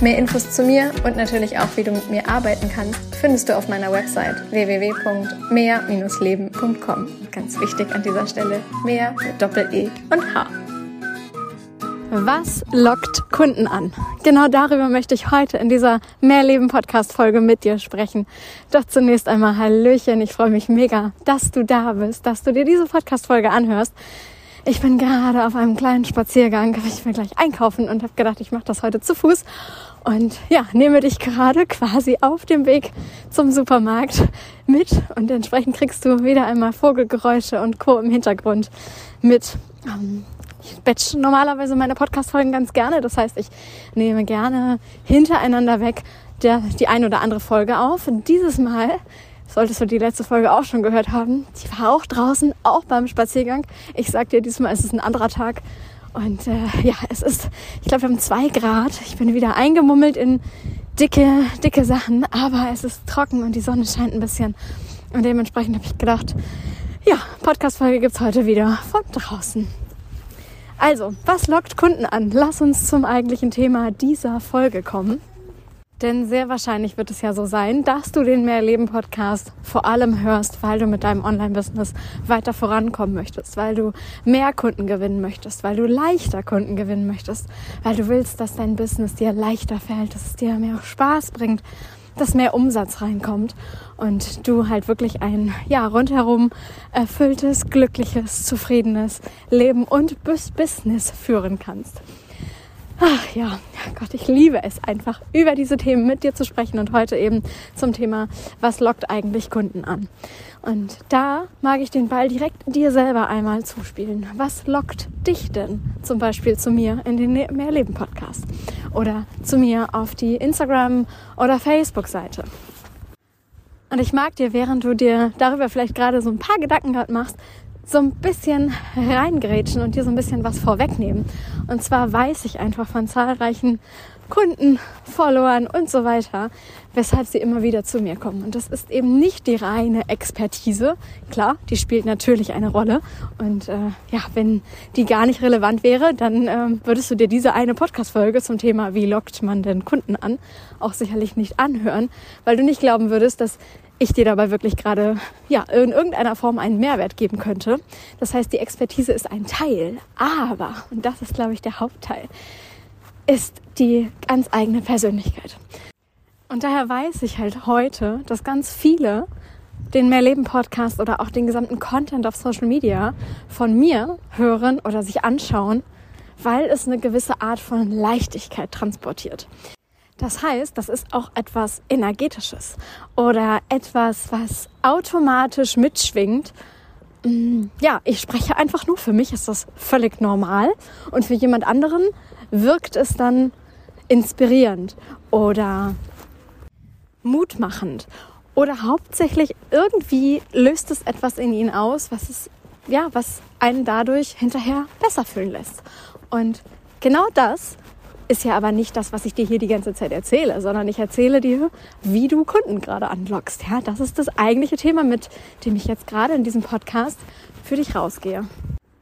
Mehr Infos zu mir und natürlich auch, wie du mit mir arbeiten kannst, findest du auf meiner Website www.mehr-leben.com. Ganz wichtig an dieser Stelle, mehr mit Doppel-E und H. Was lockt Kunden an? Genau darüber möchte ich heute in dieser Mehrleben-Podcast-Folge mit dir sprechen. Doch zunächst einmal Hallöchen. Ich freue mich mega, dass du da bist, dass du dir diese Podcast-Folge anhörst. Ich bin gerade auf einem kleinen Spaziergang, ich will gleich einkaufen und habe gedacht, ich mache das heute zu Fuß. Und ja, nehme dich gerade quasi auf dem Weg zum Supermarkt mit und entsprechend kriegst du wieder einmal Vogelgeräusche und Co. im Hintergrund mit. Ähm, ich batch normalerweise meine Podcast-Folgen ganz gerne. Das heißt, ich nehme gerne hintereinander weg der, die ein oder andere Folge auf. Und dieses Mal solltest du die letzte Folge auch schon gehört haben. Die war auch draußen, auch beim Spaziergang. Ich sag dir, diesmal ist es ein anderer Tag. Und äh, ja, es ist, ich glaube, wir haben zwei Grad. Ich bin wieder eingemummelt in dicke, dicke Sachen, aber es ist trocken und die Sonne scheint ein bisschen. Und dementsprechend habe ich gedacht, ja, Podcast-Folge gibt's heute wieder von draußen. Also, was lockt Kunden an? Lass uns zum eigentlichen Thema dieser Folge kommen. Denn sehr wahrscheinlich wird es ja so sein, dass du den Mehrleben-Podcast vor allem hörst, weil du mit deinem Online-Business weiter vorankommen möchtest, weil du mehr Kunden gewinnen möchtest, weil du leichter Kunden gewinnen möchtest, weil du willst, dass dein Business dir leichter fällt, dass es dir mehr Spaß bringt, dass mehr Umsatz reinkommt und du halt wirklich ein ja rundherum erfülltes, glückliches, zufriedenes Leben und Business führen kannst. Ach ja, Gott, ich liebe es einfach, über diese Themen mit dir zu sprechen und heute eben zum Thema, was lockt eigentlich Kunden an? Und da mag ich den Ball direkt dir selber einmal zuspielen. Was lockt dich denn zum Beispiel zu mir in den Mehrleben Podcast oder zu mir auf die Instagram oder Facebook Seite? Und ich mag dir, während du dir darüber vielleicht gerade so ein paar Gedanken gerade machst, so ein bisschen reingrätschen und dir so ein bisschen was vorwegnehmen. Und zwar weiß ich einfach von zahlreichen Kunden, Followern und so weiter, weshalb sie immer wieder zu mir kommen. Und das ist eben nicht die reine Expertise. Klar, die spielt natürlich eine Rolle. Und äh, ja, wenn die gar nicht relevant wäre, dann äh, würdest du dir diese eine Podcast-Folge zum Thema, wie lockt man denn Kunden an, auch sicherlich nicht anhören, weil du nicht glauben würdest, dass ich dir dabei wirklich gerade ja in irgendeiner Form einen Mehrwert geben könnte. Das heißt, die Expertise ist ein Teil, aber und das ist glaube ich der Hauptteil, ist die ganz eigene Persönlichkeit. Und daher weiß ich halt heute, dass ganz viele den Mehrleben Podcast oder auch den gesamten Content auf Social Media von mir hören oder sich anschauen, weil es eine gewisse Art von Leichtigkeit transportiert. Das heißt, das ist auch etwas Energetisches oder etwas, was automatisch mitschwingt. Ja, ich spreche einfach nur. Für mich ist das völlig normal und für jemand anderen wirkt es dann inspirierend oder mutmachend oder hauptsächlich irgendwie löst es etwas in ihn aus, was es ja, was einen dadurch hinterher besser fühlen lässt. Und genau das ist ja aber nicht das, was ich dir hier die ganze Zeit erzähle, sondern ich erzähle dir, wie du Kunden gerade anlockst. Ja, das ist das eigentliche Thema, mit dem ich jetzt gerade in diesem Podcast für dich rausgehe.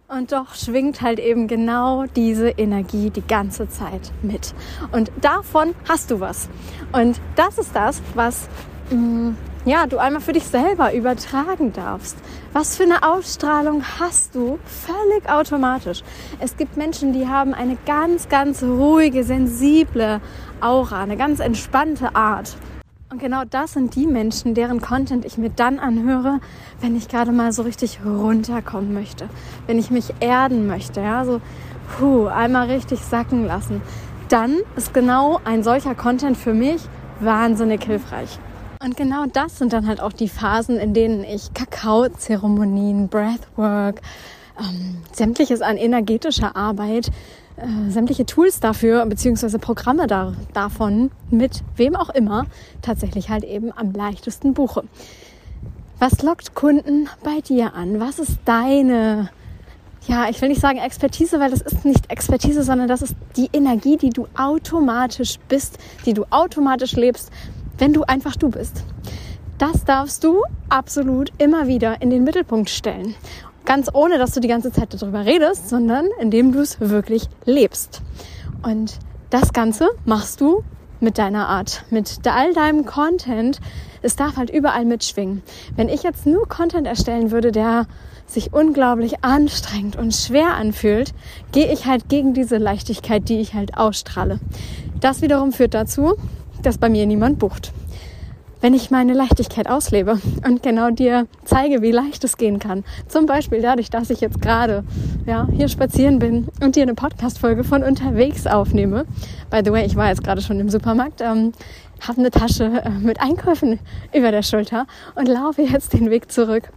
Und doch schwingt halt eben genau diese Energie die ganze Zeit mit. Und davon hast du was. Und das ist das, was mh, mm, ja, du einmal für dich selber übertragen darfst. Was für eine Ausstrahlung hast du? Völlig automatisch. Es gibt Menschen, die haben eine ganz, ganz ruhige, sensible Aura, eine ganz entspannte Art. Und genau das sind die Menschen, deren Content ich mir dann anhöre, wenn ich gerade mal so richtig runterkommen möchte, wenn ich mich erden möchte, ja, so puh, einmal richtig sacken lassen. Dann ist genau ein solcher Content für mich wahnsinnig hilfreich. Und genau das sind dann halt auch die Phasen, in denen ich Kakaozeremonien, Breathwork, ähm, sämtliches an energetischer Arbeit, äh, sämtliche Tools dafür beziehungsweise Programme da, davon mit wem auch immer tatsächlich halt eben am leichtesten buche. Was lockt Kunden bei dir an? Was ist deine, ja, ich will nicht sagen Expertise, weil das ist nicht Expertise, sondern das ist die Energie, die du automatisch bist, die du automatisch lebst, wenn du einfach du bist. Das darfst du absolut immer wieder in den Mittelpunkt stellen. Ganz ohne, dass du die ganze Zeit darüber redest, sondern indem du es wirklich lebst. Und das Ganze machst du mit deiner Art, mit all deinem Content. Es darf halt überall mitschwingen. Wenn ich jetzt nur Content erstellen würde, der sich unglaublich anstrengend und schwer anfühlt, gehe ich halt gegen diese Leichtigkeit, die ich halt ausstrahle. Das wiederum führt dazu, dass bei mir niemand bucht wenn ich meine Leichtigkeit auslebe und genau dir zeige, wie leicht es gehen kann. Zum Beispiel dadurch, dass ich jetzt gerade ja, hier spazieren bin und dir eine Podcast-Folge von unterwegs aufnehme. By the way, ich war jetzt gerade schon im Supermarkt, ähm, habe eine Tasche äh, mit Einkäufen über der Schulter und laufe jetzt den Weg zurück.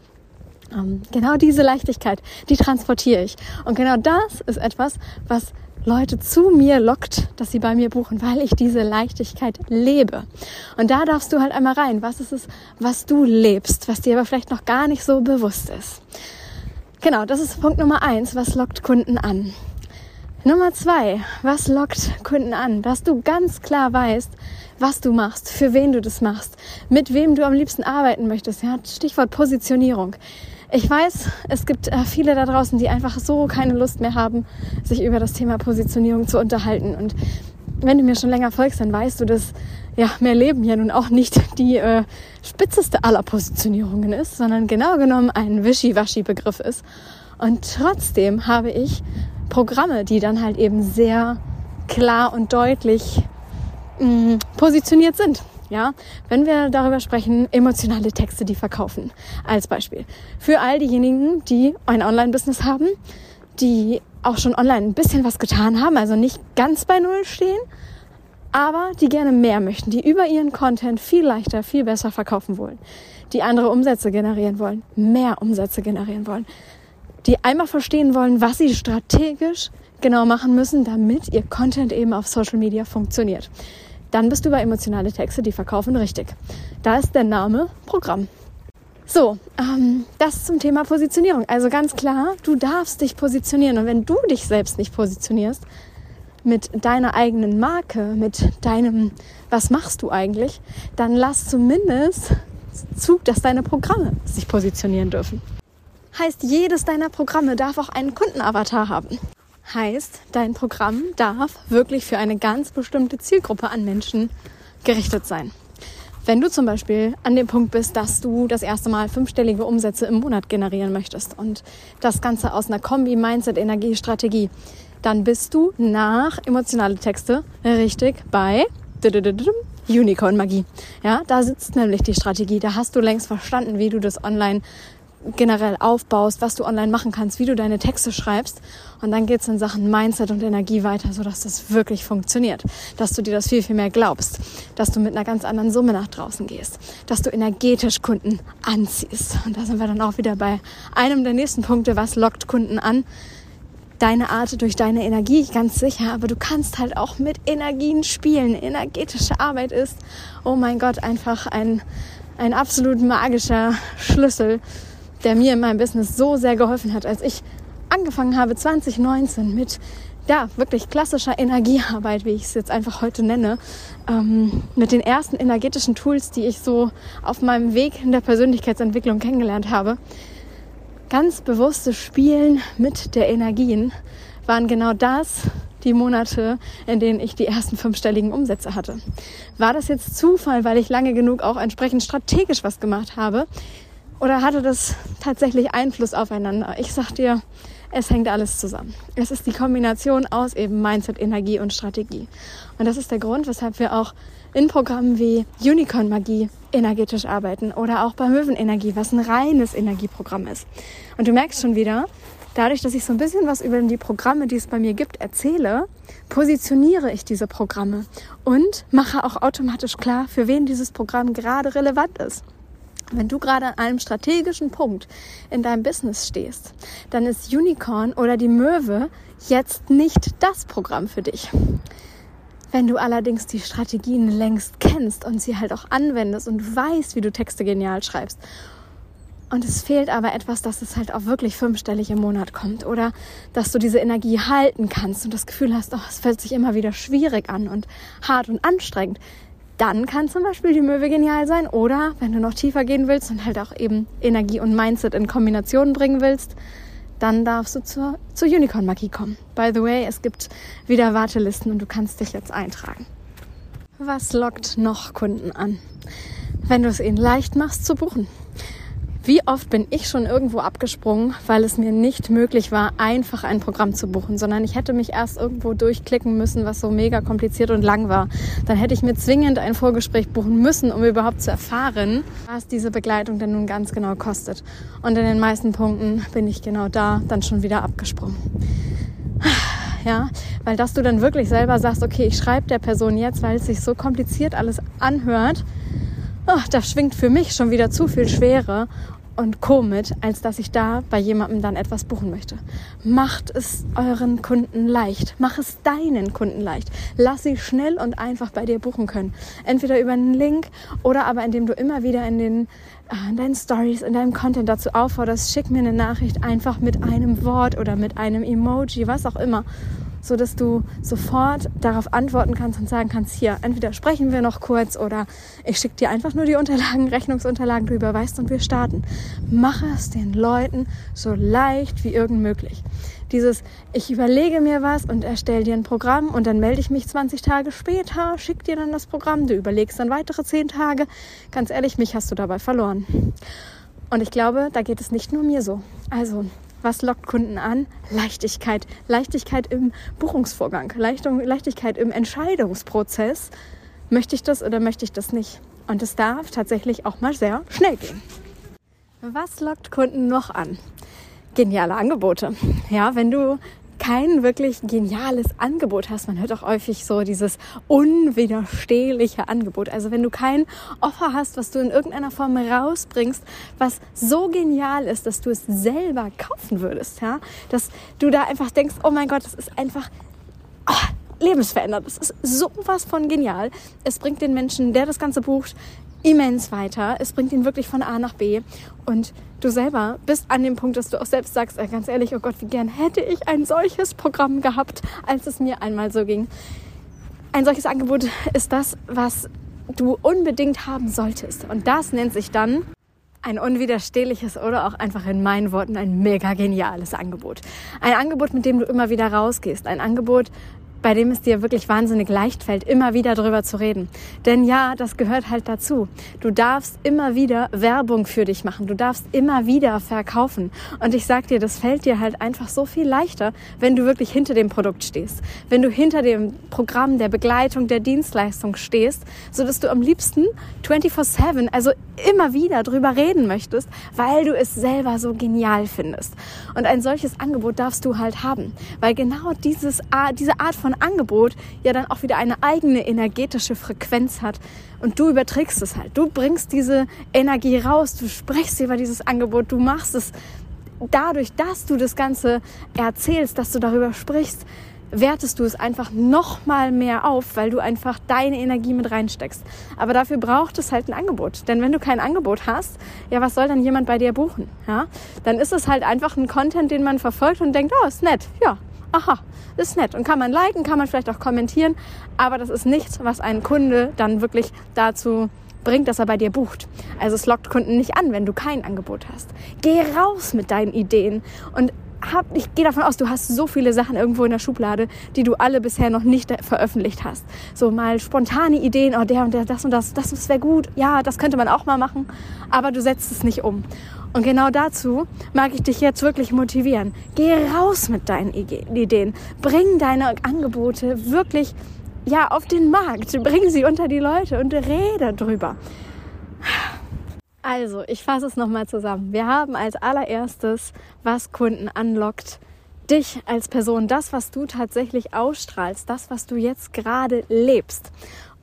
Ähm, genau diese Leichtigkeit, die transportiere ich. Und genau das ist etwas, was Leute zu mir lockt, dass sie bei mir buchen, weil ich diese Leichtigkeit lebe. Und da darfst du halt einmal rein. Was ist es, was du lebst, was dir aber vielleicht noch gar nicht so bewusst ist? Genau, das ist Punkt Nummer eins. Was lockt Kunden an? Nummer zwei, was lockt Kunden an? Dass du ganz klar weißt, was du machst, für wen du das machst, mit wem du am liebsten arbeiten möchtest. Ja, Stichwort Positionierung. Ich weiß, es gibt äh, viele da draußen, die einfach so keine Lust mehr haben, sich über das Thema Positionierung zu unterhalten. Und wenn du mir schon länger folgst, dann weißt du, dass ja, mehr Leben ja nun auch nicht die äh, spitzeste aller Positionierungen ist, sondern genau genommen ein Wischiwaschi-Begriff ist. Und trotzdem habe ich Programme, die dann halt eben sehr klar und deutlich mh, mm, positioniert sind. Ja, wenn wir darüber sprechen, emotionale Texte, die verkaufen, als Beispiel. Für all diejenigen, die ein Online-Business haben, die auch schon online ein bisschen was getan haben, also nicht ganz bei Null stehen, aber die gerne mehr möchten, die über ihren Content viel leichter, viel besser verkaufen wollen, die andere Umsätze generieren wollen, mehr Umsätze generieren wollen, die einmal verstehen wollen, was sie strategisch genau machen müssen, damit ihr Content eben auf Social Media funktioniert dann bist du bei emotionale Texte, die verkaufen richtig. Da ist der Name Programm. So, ähm, das zum Thema Positionierung. Also ganz klar, du darfst dich positionieren. Und wenn du dich selbst nicht positionierst, mit deiner eigenen Marke, mit deinem, was machst du eigentlich, dann lass zumindest zu, dass deine Programme sich positionieren dürfen. Heißt, jedes deiner Programme darf auch einen Kundenavatar haben. Heißt, dein Programm darf wirklich für eine ganz bestimmte Zielgruppe an Menschen gerichtet sein. Wenn du zum Beispiel an dem Punkt bist, dass du das erste Mal fünfstellige Umsätze im Monat generieren möchtest und das Ganze aus einer Kombi Mindset Energie Strategie, dann bist du nach emotionale Texte richtig bei Unicorn Magie. Ja, da sitzt nämlich die Strategie. Da hast du längst verstanden, wie du das online generell aufbaust, was du online machen kannst, wie du deine Texte schreibst. Und dann geht's in Sachen Mindset und Energie weiter, sodass das wirklich funktioniert. Dass du dir das viel, viel mehr glaubst. Dass du mit einer ganz anderen Summe nach draußen gehst. Dass du energetisch Kunden anziehst. Und da sind wir dann auch wieder bei einem der nächsten Punkte. Was lockt Kunden an? Deine Art durch deine Energie, ganz sicher. Aber du kannst halt auch mit Energien spielen. Energetische Arbeit ist, oh mein Gott, einfach ein, ein absolut magischer Schlüssel der mir in meinem Business so sehr geholfen hat, als ich angefangen habe 2019 mit ja, wirklich klassischer Energiearbeit, wie ich es jetzt einfach heute nenne, ähm, mit den ersten energetischen Tools, die ich so auf meinem Weg in der Persönlichkeitsentwicklung kennengelernt habe. Ganz bewusstes Spielen mit der Energien waren genau das, die Monate, in denen ich die ersten fünfstelligen Umsätze hatte. War das jetzt Zufall, weil ich lange genug auch entsprechend strategisch was gemacht habe? Oder hatte das tatsächlich Einfluss aufeinander? Ich sag dir, es hängt alles zusammen. Es ist die Kombination aus eben Mindset, Energie und Strategie. Und das ist der Grund, weshalb wir auch in Programmen wie Unicorn Magie energetisch arbeiten oder auch bei Möwenenergie, was ein reines Energieprogramm ist. Und du merkst schon wieder, dadurch, dass ich so ein bisschen was über die Programme, die es bei mir gibt, erzähle, positioniere ich diese Programme und mache auch automatisch klar, für wen dieses Programm gerade relevant ist. Wenn du gerade an einem strategischen Punkt in deinem Business stehst, dann ist Unicorn oder die Möwe jetzt nicht das Programm für dich. Wenn du allerdings die Strategien längst kennst und sie halt auch anwendest und weißt, wie du Texte genial schreibst und es fehlt aber etwas, dass es halt auch wirklich fünfstellig im Monat kommt oder dass du diese Energie halten kannst und das Gefühl hast, oh, es fällt sich immer wieder schwierig an und hart und anstrengend, dann kann zum Beispiel die Möwe genial sein. Oder wenn du noch tiefer gehen willst und halt auch eben Energie und Mindset in Kombination bringen willst, dann darfst du zur, zur Unicorn Magie kommen. By the way, es gibt wieder Wartelisten und du kannst dich jetzt eintragen. Was lockt noch Kunden an? Wenn du es ihnen leicht machst zu buchen. Wie oft bin ich schon irgendwo abgesprungen, weil es mir nicht möglich war, einfach ein Programm zu buchen, sondern ich hätte mich erst irgendwo durchklicken müssen, was so mega kompliziert und lang war. Dann hätte ich mir zwingend ein Vorgespräch buchen müssen, um überhaupt zu erfahren, was diese Begleitung denn nun ganz genau kostet. Und in den meisten Punkten bin ich genau da dann schon wieder abgesprungen. Ja, weil dass du dann wirklich selber sagst, okay, ich schreibe der Person jetzt, weil es sich so kompliziert alles anhört, oh, da schwingt für mich schon wieder zu viel Schwere und Co. mit, als dass ich da bei jemandem dann etwas buchen möchte. Macht es euren Kunden leicht. Mach es deinen Kunden leicht. Lass sie schnell und einfach bei dir buchen können. Entweder über einen Link oder aber indem du immer wieder in den äh, in deinen Stories, in deinem Content dazu aufforderst, schick mir eine Nachricht einfach mit einem Wort oder mit einem Emoji, was auch immer so dass du sofort darauf antworten kannst und sagen kannst, hier, entweder sprechen wir noch kurz oder ich schicke dir einfach nur die Unterlagen, Rechnungsunterlagen, du überweist und wir starten. Mache es den Leuten so leicht wie irgend möglich. Dieses, ich überlege mir was und erstelle dir ein Programm und dann melde ich mich 20 Tage später, schick dir dann das Programm, du überlegst dann weitere 10 Tage. Ganz ehrlich, mich hast du dabei verloren. Und ich glaube, da geht es nicht nur mir so. Also was lockt Kunden an? Leichtigkeit. Leichtigkeit im Buchungsvorgang. Leichtigkeit im Entscheidungsprozess. Möchte ich das oder möchte ich das nicht? Und es darf tatsächlich auch mal sehr schnell gehen. Was lockt Kunden noch an? Geniale Angebote. Ja, wenn du kein wirklich geniales Angebot hast. Man hört auch häufig so dieses unwiderstehliche Angebot. Also wenn du kein Offer hast, was du in irgendeiner Form rausbringst, was so genial ist, dass du es selber kaufen würdest, ja, dass du da einfach denkst, oh mein Gott, das ist einfach oh, lebensverändert. Das ist sowas von genial. Es bringt den Menschen, der das Ganze bucht, immens weiter. Es bringt ihn wirklich von A nach B. Und du selber bist an dem Punkt, dass du auch selbst sagst, äh, ganz ehrlich, oh Gott, wie gern hätte ich ein solches Programm gehabt, als es mir einmal so ging. Ein solches Angebot ist das, was du unbedingt haben solltest. Und das nennt sich dann ein unwiderstehliches oder auch einfach in meinen Worten ein mega geniales Angebot. Ein Angebot, mit dem du immer wieder rausgehst. Ein Angebot, bei dem es dir wirklich wahnsinnig leicht fällt, immer wieder drüber zu reden. Denn ja, das gehört halt dazu. Du darfst immer wieder Werbung für dich machen. Du darfst immer wieder verkaufen. Und ich sag dir, das fällt dir halt einfach so viel leichter, wenn du wirklich hinter dem Produkt stehst. Wenn du hinter dem Programm der Begleitung, der Dienstleistung stehst, so dass du am liebsten 24-7, also immer wieder drüber reden möchtest, weil du es selber so genial findest. Und ein solches Angebot darfst du halt haben. Weil genau dieses, diese Art von Angebot ja dann auch wieder eine eigene energetische Frequenz hat. Und du überträgst es halt. Du bringst diese Energie raus, du sprichst über dieses Angebot, du machst es dadurch, dass du das Ganze erzählst, dass du darüber sprichst, wertest du es einfach noch mal mehr auf, weil du einfach deine Energie mit reinsteckst. Aber dafür braucht es halt ein Angebot. Denn wenn du kein Angebot hast, ja, was soll dann jemand bei dir buchen? Ja? Dann ist es halt einfach ein Content, den man verfolgt und denkt, oh, ist nett. Ja, aha, ist nett. Und kann man liken, kann man vielleicht auch kommentieren, aber das ist nichts, was einen Kunde dann wirklich dazu bringt, dass er bei dir bucht. Also es lockt Kunden nicht an, wenn du kein Angebot hast. Geh raus mit deinen Ideen und hab, ich gehe davon aus, du hast so viele Sachen irgendwo in der Schublade, die du alle bisher noch nicht veröffentlicht hast. So mal spontane Ideen, oh der und der, das und das, das wäre gut, ja, das könnte man auch mal machen, aber du setzt es nicht um. Und genau dazu mag ich dich jetzt wirklich motivieren. Geh raus mit deinen Ideen. Bring deine Angebote wirklich ja, auf den Markt. Bring sie unter die Leute und rede drüber. Also, ich fasse es nochmal zusammen. Wir haben als allererstes, was Kunden anlockt, dich als Person, das, was du tatsächlich ausstrahlst, das, was du jetzt gerade lebst.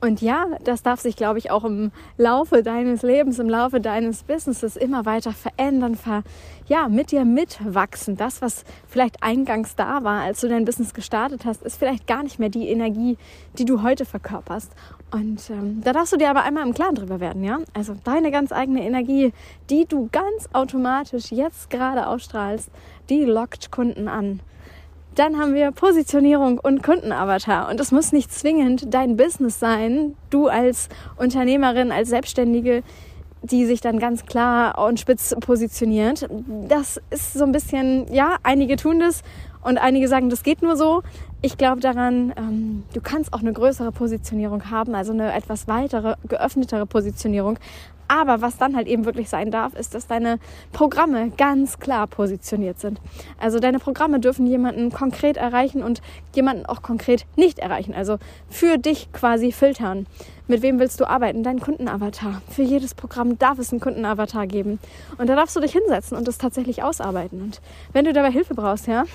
Und ja, das darf sich, glaube ich, auch im Laufe deines Lebens, im Laufe deines Businesses immer weiter verändern, ver, ja, mit dir mitwachsen. Das, was vielleicht eingangs da war, als du dein Business gestartet hast, ist vielleicht gar nicht mehr die Energie, die du heute verkörperst. Und ähm, da darfst du dir aber einmal im Klaren drüber werden, ja? Also deine ganz eigene Energie, die du ganz automatisch jetzt gerade ausstrahlst, die lockt Kunden an. Dann haben wir Positionierung und Kundenavatar. Und das muss nicht zwingend dein Business sein. Du als Unternehmerin, als Selbstständige, die sich dann ganz klar und spitz positioniert. Das ist so ein bisschen, ja, einige tun das und einige sagen, das geht nur so. Ich glaube daran, ähm, du kannst auch eine größere Positionierung haben, also eine etwas weitere, geöffnetere Positionierung. Aber was dann halt eben wirklich sein darf, ist, dass deine Programme ganz klar positioniert sind. Also deine Programme dürfen jemanden konkret erreichen und jemanden auch konkret nicht erreichen. Also für dich quasi filtern. Mit wem willst du arbeiten? Dein Kundenavatar. Für jedes Programm darf es einen Kundenavatar geben. Und da darfst du dich hinsetzen und das tatsächlich ausarbeiten. Und wenn du dabei Hilfe brauchst, ja,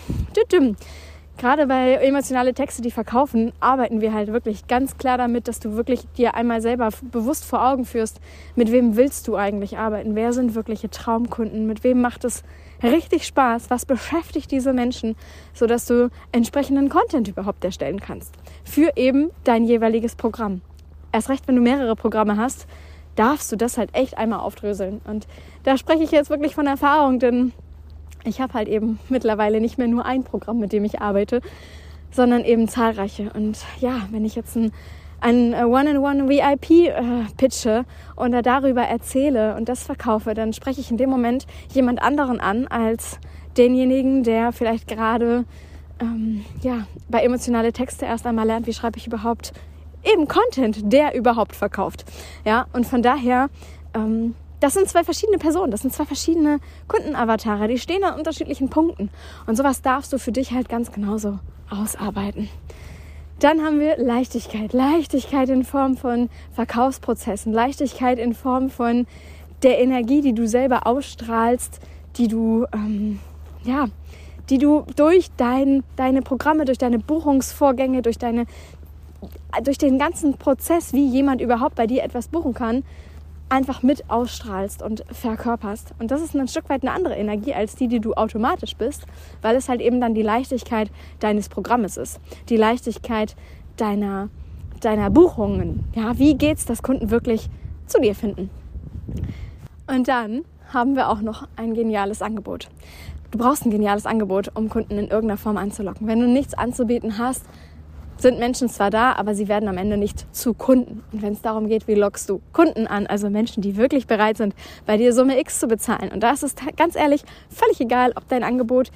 gerade bei emotionale Texte, die verkaufen, arbeiten wir halt wirklich ganz klar damit, dass du wirklich dir einmal selber bewusst vor Augen führst, mit wem willst du eigentlich arbeiten? Wer sind wirkliche Traumkunden? Mit wem macht es richtig Spaß? Was beschäftigt diese Menschen, sodass du entsprechenden Content überhaupt erstellen kannst? Für eben dein jeweiliges Programm. Erst recht, wenn du mehrere Programme hast, darfst du das halt echt einmal aufdröseln. Und da spreche ich jetzt wirklich von Erfahrung, denn ich habe halt eben mittlerweile nicht mehr nur ein Programm, mit dem ich arbeite, sondern eben zahlreiche. Und ja, wenn ich jetzt ein, ein One-in-One VIP äh, pitche und da darüber erzähle und das verkaufe, dann spreche ich in dem Moment jemand anderen an als denjenigen, der vielleicht gerade ähm, ja, bei emotionale Texte erst einmal lernt, wie schreibe ich überhaupt eben Content, der überhaupt verkauft. Ja, und von daher ähm, das sind zwei verschiedene Personen, das sind zwei verschiedene Kundenavatare, die stehen an unterschiedlichen Punkten. Und sowas darfst du für dich halt ganz genauso ausarbeiten. Dann haben wir Leichtigkeit. Leichtigkeit in Form von Verkaufsprozessen, Leichtigkeit in Form von der Energie, die du selber ausstrahlst, die du, ähm, ja, die du durch dein, deine Programme, durch deine Buchungsvorgänge, durch deine, durch den ganzen Prozess, wie jemand überhaupt bei dir etwas buchen kann, einfach mit ausstrahlst und verkörperst. Und das ist ein Stück weit eine andere Energie als die, die du automatisch bist, weil es halt eben dann die Leichtigkeit deines Programmes ist. Die Leichtigkeit deiner, deiner Buchungen. Ja, wie geht's, dass Kunden wirklich zu dir finden? Und dann haben wir auch noch ein geniales Angebot. Du brauchst ein geniales Angebot, um Kunden in irgendeiner Form anzulocken. Wenn du nichts anzubieten hast, sind Menschen zwar da, aber sie werden am Ende nicht zu Kunden. Und wenn es darum geht, wie lockst du Kunden an, also Menschen, die wirklich bereit sind, bei dir Summe X zu bezahlen. Und da ist es ganz ehrlich völlig egal, ob dein Angebot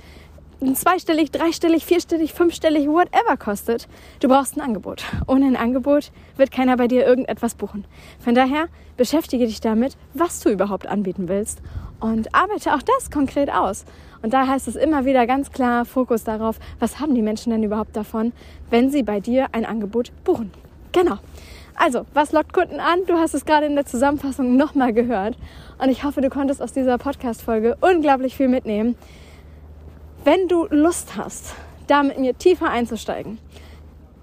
zweistellig, dreistellig, vierstellig, fünfstellig, whatever kostet. Du brauchst ein Angebot. Ohne ein Angebot wird keiner bei dir irgendetwas buchen. Von daher beschäftige dich damit, was du überhaupt anbieten willst und arbeite auch das konkret aus. Und da heißt es immer wieder ganz klar Fokus darauf, was haben die Menschen denn überhaupt davon, wenn sie bei dir ein Angebot buchen. Genau. Also, was lockt Kunden an? Du hast es gerade in der Zusammenfassung nochmal gehört. Und ich hoffe, du konntest aus dieser Podcast-Folge unglaublich viel mitnehmen. Wenn du Lust hast, da mit mir tiefer einzusteigen,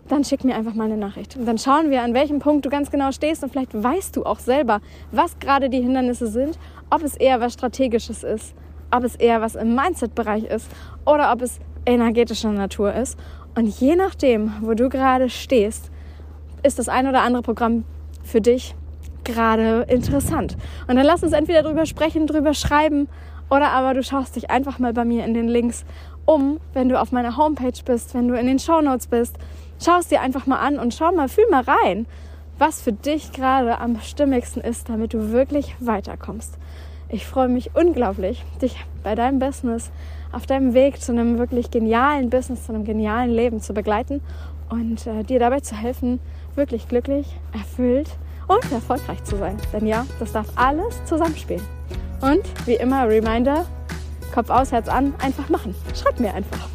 dann schick mir einfach mal eine Nachricht. Und dann schauen wir, an welchem Punkt du ganz genau stehst. Und vielleicht weißt du auch selber, was gerade die Hindernisse sind, ob es eher was Strategisches ist, ob es eher was im Mindset-Bereich ist oder ob es energetischer Natur ist. Und je nachdem, wo du gerade stehst, ist das ein oder andere Programm für dich gerade interessant. Und dann lass uns entweder drüber sprechen, drüber schreiben oder aber du schaust dich einfach mal bei mir in den Links um, wenn du auf meiner Homepage bist, wenn du in den Show Notes bist. Schau es dir einfach mal an und schau mal, fühl mal rein, was für dich gerade am stimmigsten ist, damit du wirklich weiterkommst. Ich freue mich unglaublich, dich bei deinem Business auf deinem Weg zu einem wirklich genialen Business, zu einem genialen Leben zu begleiten und äh, dir dabei zu helfen, wirklich glücklich, erfüllt und erfolgreich zu sein. Denn ja, das darf alles zusammenspielen. Und wie immer, Reminder, Kopf aus, Herz an, einfach machen. Schreib mir einfach.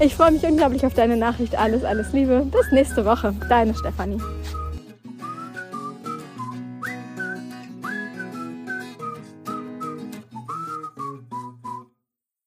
Ich freue mich unglaublich auf deine Nachricht. Alles, alles Liebe. Bis nächste Woche. Deine Stefanie.